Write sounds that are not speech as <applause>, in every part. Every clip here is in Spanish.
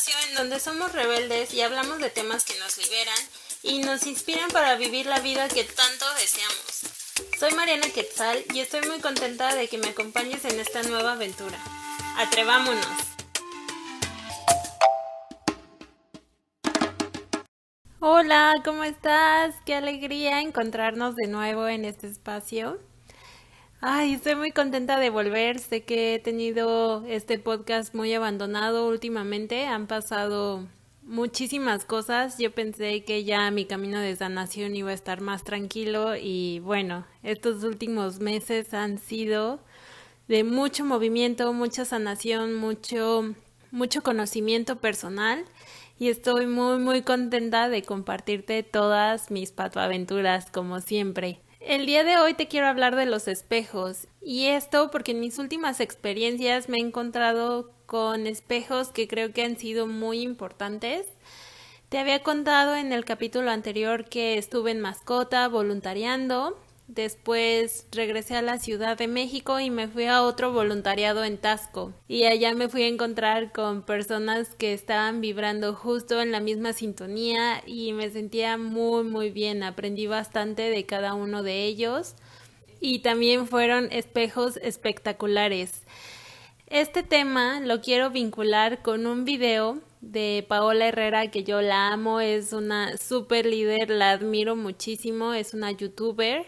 espacio en donde somos rebeldes y hablamos de temas que nos liberan y nos inspiran para vivir la vida que tanto deseamos. Soy Mariana Quetzal y estoy muy contenta de que me acompañes en esta nueva aventura. ¡Atrevámonos! Hola, ¿cómo estás? Qué alegría encontrarnos de nuevo en este espacio. Ay, estoy muy contenta de volver. Sé que he tenido este podcast muy abandonado últimamente. Han pasado muchísimas cosas. Yo pensé que ya mi camino de sanación iba a estar más tranquilo y bueno, estos últimos meses han sido de mucho movimiento, mucha sanación, mucho mucho conocimiento personal y estoy muy muy contenta de compartirte todas mis patoaventuras como siempre. El día de hoy te quiero hablar de los espejos y esto porque en mis últimas experiencias me he encontrado con espejos que creo que han sido muy importantes. Te había contado en el capítulo anterior que estuve en mascota voluntariando Después regresé a la Ciudad de México y me fui a otro voluntariado en Tasco. Y allá me fui a encontrar con personas que estaban vibrando justo en la misma sintonía y me sentía muy muy bien. Aprendí bastante de cada uno de ellos. Y también fueron espejos espectaculares. Este tema lo quiero vincular con un video de Paola Herrera que yo la amo, es una super líder, la admiro muchísimo, es una youtuber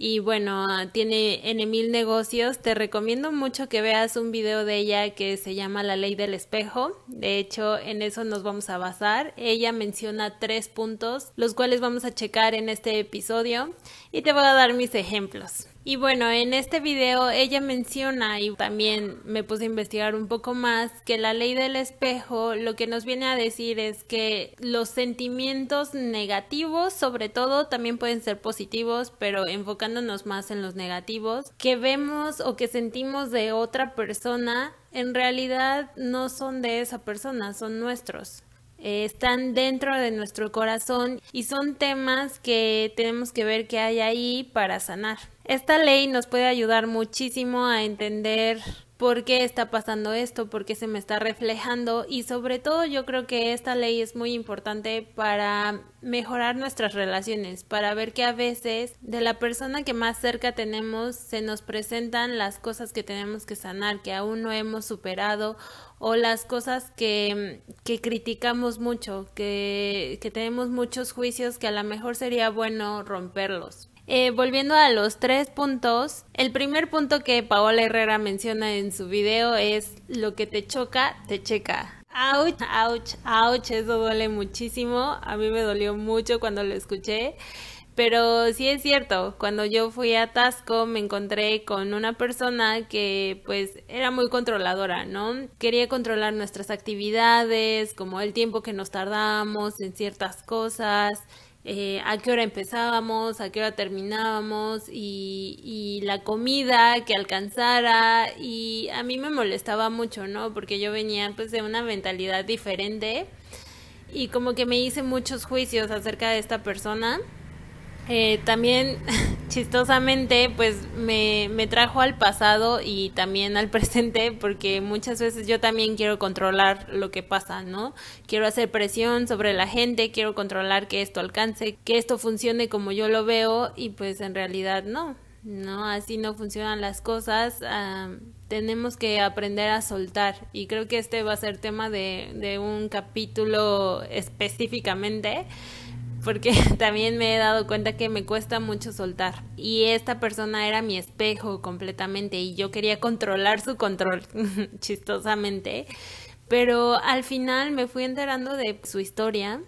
y bueno, tiene en mil negocios. Te recomiendo mucho que veas un video de ella que se llama La ley del espejo. De hecho, en eso nos vamos a basar. Ella menciona tres puntos, los cuales vamos a checar en este episodio y te voy a dar mis ejemplos. Y bueno, en este video ella menciona y también me puse a investigar un poco más que la ley del espejo lo que nos viene a decir es que los sentimientos negativos sobre todo también pueden ser positivos, pero enfocándonos más en los negativos, que vemos o que sentimos de otra persona en realidad no son de esa persona, son nuestros. Eh, están dentro de nuestro corazón y son temas que tenemos que ver qué hay ahí para sanar. Esta ley nos puede ayudar muchísimo a entender por qué está pasando esto, por qué se me está reflejando y sobre todo yo creo que esta ley es muy importante para mejorar nuestras relaciones, para ver que a veces de la persona que más cerca tenemos se nos presentan las cosas que tenemos que sanar, que aún no hemos superado o las cosas que, que criticamos mucho, que, que tenemos muchos juicios que a lo mejor sería bueno romperlos. Eh, volviendo a los tres puntos, el primer punto que Paola Herrera menciona en su video es lo que te choca, te checa. Ouch, ouch, ouch, eso duele muchísimo. A mí me dolió mucho cuando lo escuché. Pero sí es cierto, cuando yo fui a Tasco me encontré con una persona que pues era muy controladora, ¿no? Quería controlar nuestras actividades, como el tiempo que nos tardamos en ciertas cosas, eh, a qué hora empezábamos, a qué hora terminábamos y, la comida que alcanzara y a mí me molestaba mucho, ¿no? Porque yo venía pues de una mentalidad diferente y como que me hice muchos juicios acerca de esta persona eh, también <laughs> chistosamente pues me, me, trajo al pasado y también al <laughs> presente porque muchas veces yo también quiero controlar lo que pasa, ¿no? Quiero hacer presión sobre la gente, quiero controlar que esto alcance, que esto funcione como yo lo veo y pues en realidad no, no, así no funcionan las cosas. tenemos que aprender a soltar y creo que este va a ser tema de, de un capítulo específicamente porque <laughs> también me he dado cuenta que me cuesta mucho soltar. Y esta persona era mi espejo completamente y yo quería controlar su control, <laughs> chistosamente. Pero al final me fui enterando de su historia,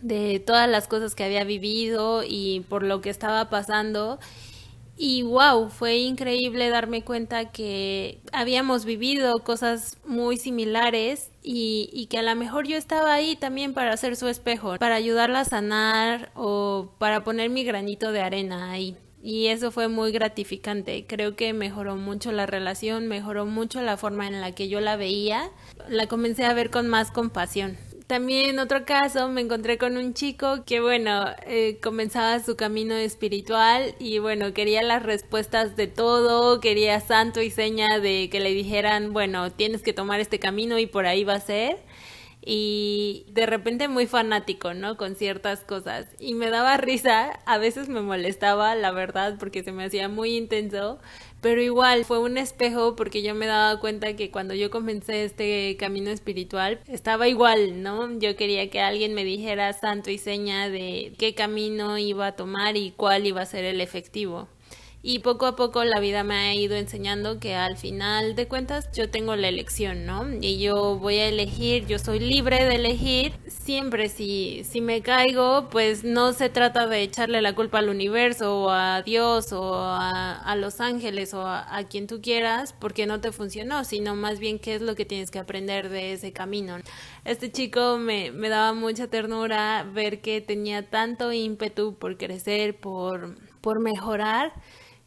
de todas las cosas que había vivido y por lo que estaba pasando. Y wow, fue increíble darme cuenta que habíamos vivido cosas muy similares y, y, que a lo mejor yo estaba ahí también para hacer su espejo, para ayudarla a sanar o para poner mi granito de arena ahí. Y eso fue muy gratificante. Creo que mejoró mucho la relación, mejoró mucho la forma en la que yo la veía. La comencé a ver con más compasión. También otro caso me encontré con un chico que, bueno, eh, comenzaba su camino espiritual y, bueno, quería las respuestas de todo, quería santo y seña de que le dijeran, bueno, tienes que tomar este camino y por ahí va a ser. y de repente muy fanático, ¿no? Con ciertas cosas. Y me daba risa, a veces me molestaba, la verdad, porque se me hacía muy intenso, pero igual fue un espejo porque yo me daba cuenta que cuando yo comencé este camino espiritual estaba igual, ¿no? Yo quería que alguien me dijera santo y seña de qué camino iba a tomar y cuál iba a ser el efectivo. Y poco a poco la vida me ha ido enseñando que al final de cuentas yo tengo la elección, ¿no? Y yo voy a elegir, yo soy libre de elegir. Siempre si, si me caigo, pues no se trata de echarle la culpa al universo o a Dios o a, los ángeles o a, a, quien tú quieras porque no te funcionó, sino más bien qué es lo que tienes que aprender de ese camino. Este chico me, me daba mucha ternura ver que tenía tanto ímpetu por crecer, por, por mejorar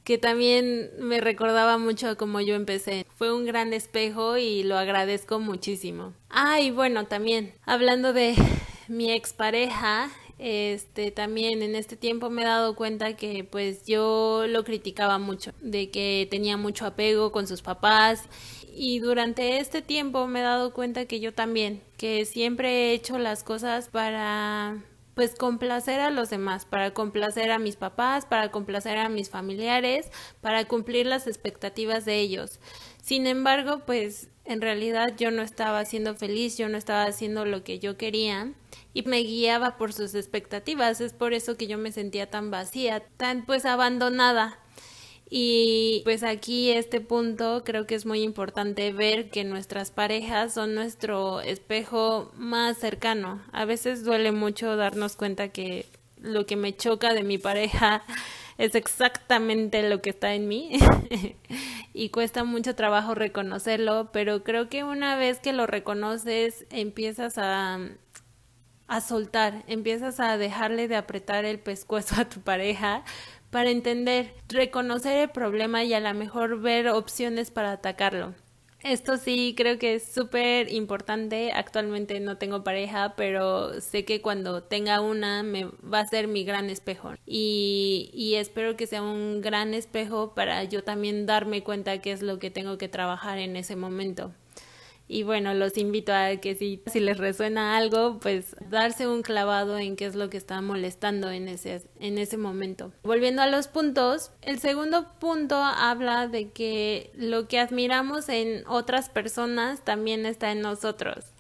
que también me recordaba mucho como yo empecé. Fue un gran espejo y lo agradezco muchísimo. Ah, y bueno, también hablando de <laughs> mi expareja, este también en este tiempo me he dado cuenta que pues yo lo criticaba mucho, de que tenía mucho apego con sus papás y durante este tiempo me he dado cuenta que yo también, que siempre he hecho las cosas para pues complacer a los demás, para complacer a mis papás, para complacer a mis familiares, para cumplir las expectativas de ellos. Sin embargo, pues en realidad yo no estaba siendo feliz, yo no estaba haciendo lo que yo quería y me guiaba por sus expectativas. Es por eso que yo me sentía tan vacía, tan pues abandonada. Y pues aquí este punto creo que es muy importante ver que nuestras parejas son nuestro espejo más cercano. A veces duele mucho darnos cuenta que lo que me choca de mi pareja <laughs> es exactamente lo que está en mí <laughs> y cuesta mucho trabajo reconocerlo, pero creo que una vez que lo reconoces empiezas a, a soltar, empiezas a dejarle de apretar el pescuezo <laughs> a tu pareja para entender, reconocer el problema y a lo mejor ver opciones para atacarlo. Esto sí creo que es súper importante. Actualmente no tengo pareja, pero sé que cuando tenga una me va a ser mi gran espejo. Y, y espero que sea un gran espejo para yo también darme cuenta qué es lo que tengo que trabajar en ese momento. Y bueno, los invito a que si, si les resuena algo, pues darse un clavado en qué es lo que está molestando en ese, en ese momento. Volviendo a los puntos, el segundo punto habla de que lo que admiramos en otras personas también está en nosotros.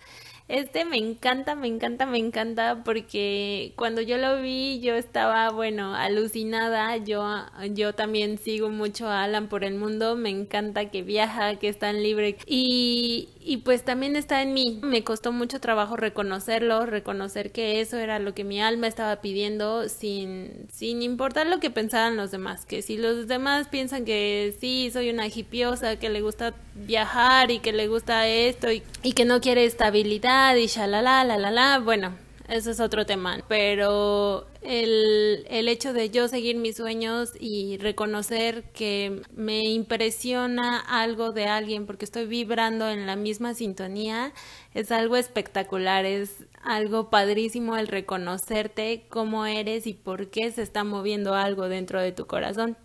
Este me encanta, me encanta, me encanta porque cuando yo lo vi yo estaba, bueno, alucinada. Yo, yo también sigo mucho a Alan por el mundo. Me encanta que viaja, que es tan libre. Y, y pues también está en mí. Me costó mucho trabajo reconocerlo, reconocer que eso era lo que mi alma estaba pidiendo sin, sin importar lo que pensaran los demás. Que si los demás piensan que sí, soy una hipiosa, que le gusta viajar y que le gusta esto y, y que no quiere estabilidad y shalala, la la la, bueno, eso es otro tema. Pero el, el, hecho de yo seguir mis sueños y reconocer que me impresiona algo de alguien porque estoy vibrando en la misma sintonía es algo espectacular, es algo padrísimo el reconocerte cómo eres y por qué se está moviendo algo dentro de tu corazón.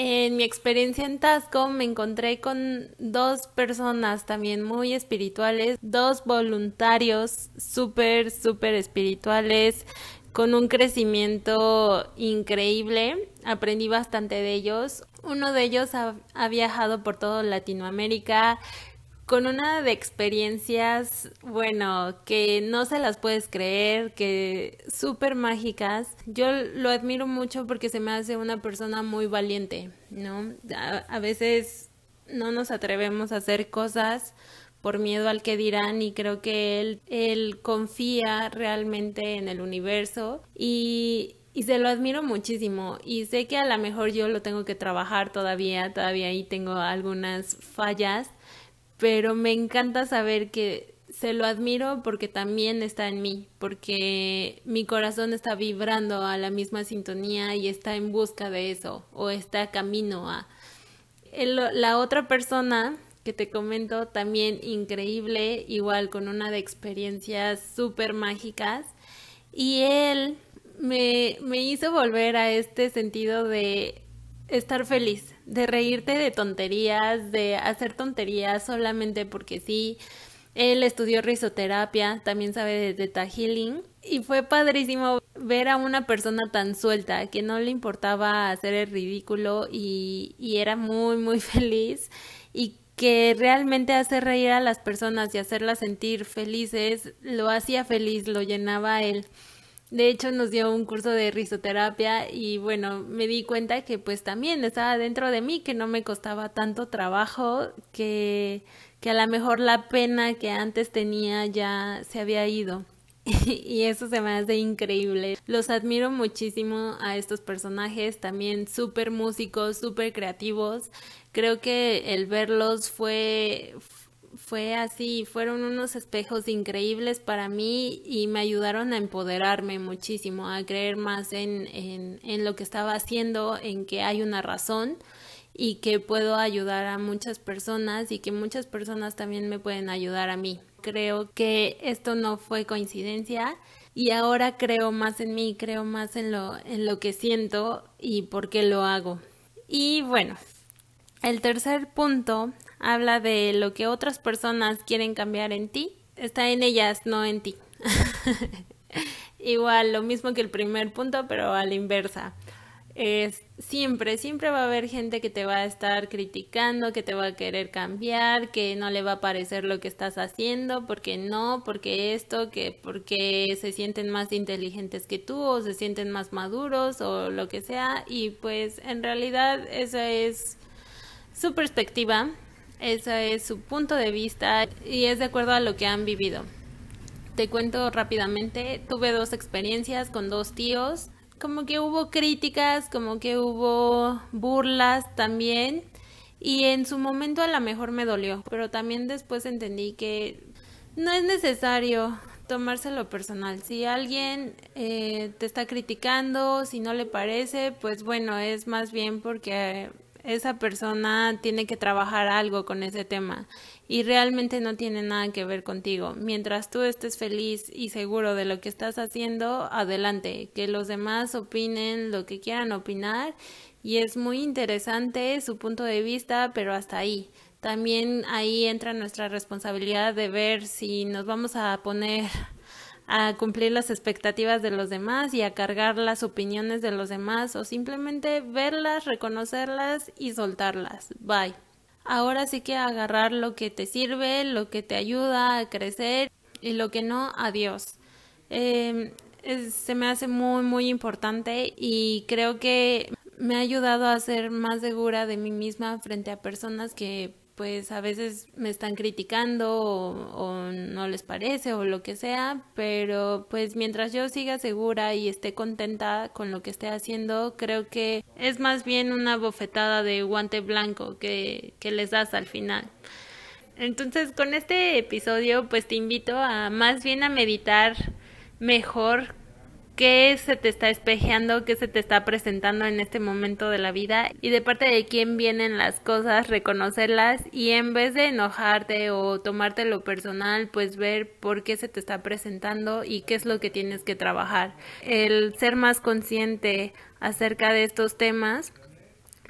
En mi experiencia en Tasco me encontré con dos personas también muy espirituales, dos voluntarios súper, súper espirituales, con un crecimiento increíble. Aprendí bastante de ellos. Uno de ellos ha, viajado por toda Latinoamérica, con una de experiencias, bueno, que no se las puedes creer, que súper mágicas. Yo lo admiro mucho porque se me hace una persona muy valiente, ¿no? A, veces no nos atrevemos a hacer cosas por miedo al que dirán y creo que él, él confía realmente en el universo y, y se lo admiro muchísimo y sé que a lo mejor yo lo tengo que trabajar todavía, todavía ahí tengo algunas fallas, pero me encanta saber que se lo admiro porque también está en mí, porque mi corazón está vibrando a la misma sintonía y está en busca de eso o está camino a... la otra persona que te comento también increíble, igual con una de experiencias súper mágicas y él me, me hizo volver a este sentido de estar feliz, de reírte de tonterías, de hacer tonterías solamente porque sí. Él estudió risoterapia, también sabe de Theta Healing y fue padrísimo ver a una persona tan suelta que no le importaba hacer el ridículo y, y era muy muy <laughs> feliz y que realmente hacer reír a las personas y hacerlas sentir felices lo hacía feliz, lo llenaba él. De hecho, nos dio un curso de risoterapia y bueno, me di cuenta que pues también estaba dentro de mí, que no me costaba tanto trabajo, que, que a lo mejor la pena que antes tenía ya se había ido. <laughs> y eso se me hace increíble. Los admiro muchísimo a estos personajes, también súper músicos, súper creativos. Creo que el verlos fue fue así, fueron unos espejos increíbles para mí y me ayudaron a empoderarme muchísimo, a creer más en, en, en lo que estaba haciendo, en que hay una razón y que puedo ayudar a muchas personas y que muchas personas también me pueden ayudar a mí. Creo que esto no fue coincidencia y ahora creo más en mí, creo más en lo, en lo que siento y por qué lo hago. Y bueno, el tercer punto habla de lo que otras personas quieren cambiar en ti. Está en ellas, no en ti. <laughs> Igual, lo mismo que el primer punto, pero a la inversa. Es siempre, siempre va a haber gente que te va a estar criticando, que te va a querer cambiar, que no le va a parecer lo que estás haciendo, porque no, porque esto, que porque se sienten más inteligentes que tú o se sienten más maduros o lo que sea. Y pues en realidad esa es su perspectiva ese es su punto de vista y es de acuerdo a lo que han vivido. Te cuento rápidamente, tuve dos experiencias con dos tíos, como que hubo críticas, como que hubo burlas también y en su momento a lo mejor me dolió, pero también después entendí que no es necesario tomárselo personal. Si alguien eh, te está criticando, si no le parece, pues bueno, es más bien porque esa persona tiene que trabajar algo con ese tema y realmente no tiene nada que ver contigo. Mientras tú estés feliz y seguro de lo que estás haciendo, adelante, que los demás opinen lo que quieran opinar y es muy interesante su punto de vista, pero hasta ahí. También ahí entra nuestra responsabilidad de ver si nos vamos a poner a cumplir las expectativas de los demás y a cargar las opiniones de los demás o simplemente verlas, reconocerlas y soltarlas. Bye. Ahora sí que agarrar lo que te sirve, lo que te ayuda a crecer y lo que no, adiós. Eh, se me hace muy, muy importante y creo que me ha ayudado a ser más segura de mí misma frente a personas que pues a veces me están criticando o, no les parece o lo que sea, pero pues mientras yo siga segura y esté contenta con lo que esté haciendo, creo que es más bien una bofetada de guante blanco que, que les das al final. Entonces con este episodio pues te invito a más bien a meditar mejor qué se te está espejeando, qué se te está presentando en este momento de la vida y de parte de quién vienen las cosas, reconocerlas y en vez de enojarte o tomarte lo personal, pues ver por qué se te está presentando y qué es lo que tienes que trabajar. El ser más consciente acerca de estos temas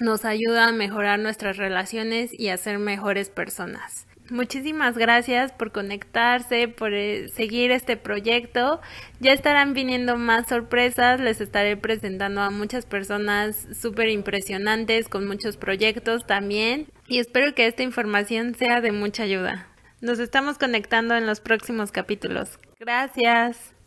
nos ayuda a mejorar nuestras relaciones y a ser mejores personas. Muchísimas gracias por conectarse, por eh, seguir este proyecto. Ya estarán viniendo más sorpresas, les estaré presentando a muchas personas súper impresionantes con muchos proyectos también y espero que esta información sea de mucha ayuda. Nos estamos conectando en los próximos capítulos. Gracias.